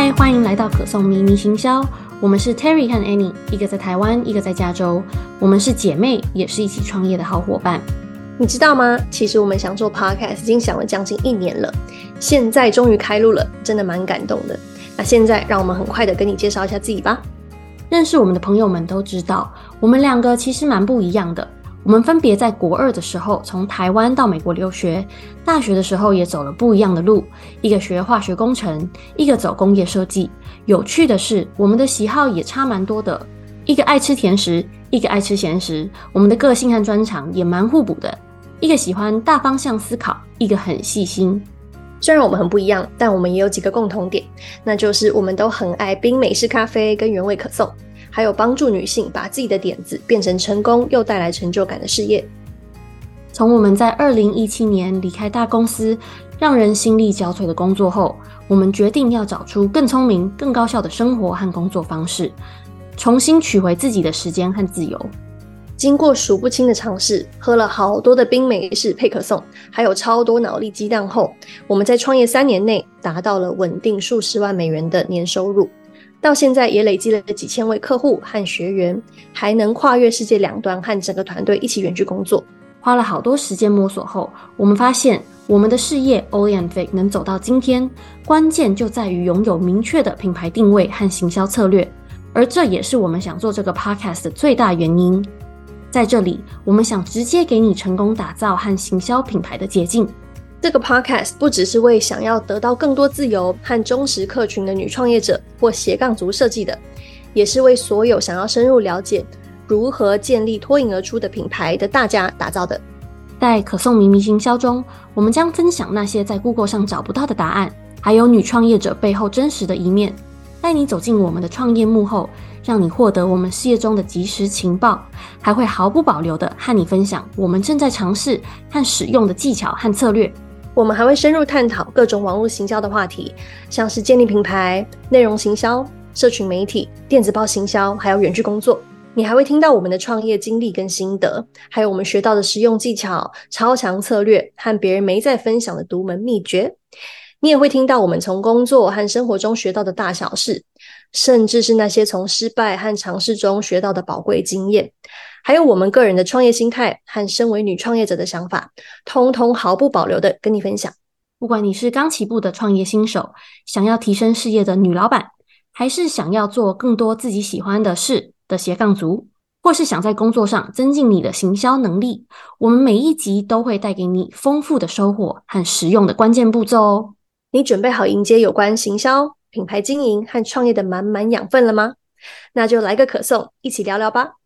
嗨，欢迎来到可颂迷你行销。我们是 Terry 和 Annie，一个在台湾，一个在加州。我们是姐妹，也是一起创业的好伙伴。你知道吗？其实我们想做 Podcast 已经想了将近一年了，现在终于开录了，真的蛮感动的。那现在让我们很快的跟你介绍一下自己吧。认识我们的朋友们都知道，我们两个其实蛮不一样的。我们分别在国二的时候从台湾到美国留学，大学的时候也走了不一样的路，一个学化学工程，一个走工业设计。有趣的是，我们的喜好也差蛮多的，一个爱吃甜食，一个爱吃咸食。我们的个性和专长也蛮互补的，一个喜欢大方向思考，一个很细心。虽然我们很不一样，但我们也有几个共同点，那就是我们都很爱冰美式咖啡跟原味可颂。还有帮助女性把自己的点子变成成功又带来成就感的事业。从我们在二零一七年离开大公司，让人心力交瘁的工作后，我们决定要找出更聪明、更高效的生活和工作方式，重新取回自己的时间和自由。经过数不清的尝试，喝了好多的冰美式配可颂，还有超多脑力激荡后，我们在创业三年内达到了稳定数十万美元的年收入。到现在也累积了几千位客户和学员，还能跨越世界两端和整个团队一起远距工作。花了好多时间摸索后，我们发现我们的事业 Oli and Vic 能走到今天，关键就在于拥有明确的品牌定位和行销策略，而这也是我们想做这个 Podcast 的最大原因。在这里，我们想直接给你成功打造和行销品牌的捷径。这个 podcast 不只是为想要得到更多自由和忠实客群的女创业者或斜杠族设计的，也是为所有想要深入了解如何建立脱颖而出的品牌的大家打造的。在可颂咪咪行销中，我们将分享那些在 Google 上找不到的答案，还有女创业者背后真实的一面，带你走进我们的创业幕后，让你获得我们事业中的即时情报，还会毫不保留地和你分享我们正在尝试和使用的技巧和策略。我们还会深入探讨各种网络行销的话题，像是建立品牌、内容行销、社群媒体、电子报行销，还有远距工作。你还会听到我们的创业经历跟心得，还有我们学到的实用技巧、超强策略和别人没在分享的独门秘诀。你也会听到我们从工作和生活中学到的大小事，甚至是那些从失败和尝试中学到的宝贵经验。还有我们个人的创业心态和身为女创业者的想法，通通毫不保留的跟你分享。不管你是刚起步的创业新手，想要提升事业的女老板，还是想要做更多自己喜欢的事的斜杠族，或是想在工作上增进你的行销能力，我们每一集都会带给你丰富的收获和实用的关键步骤哦。你准备好迎接有关行销、品牌经营和创业的满满养分了吗？那就来个可颂，一起聊聊吧。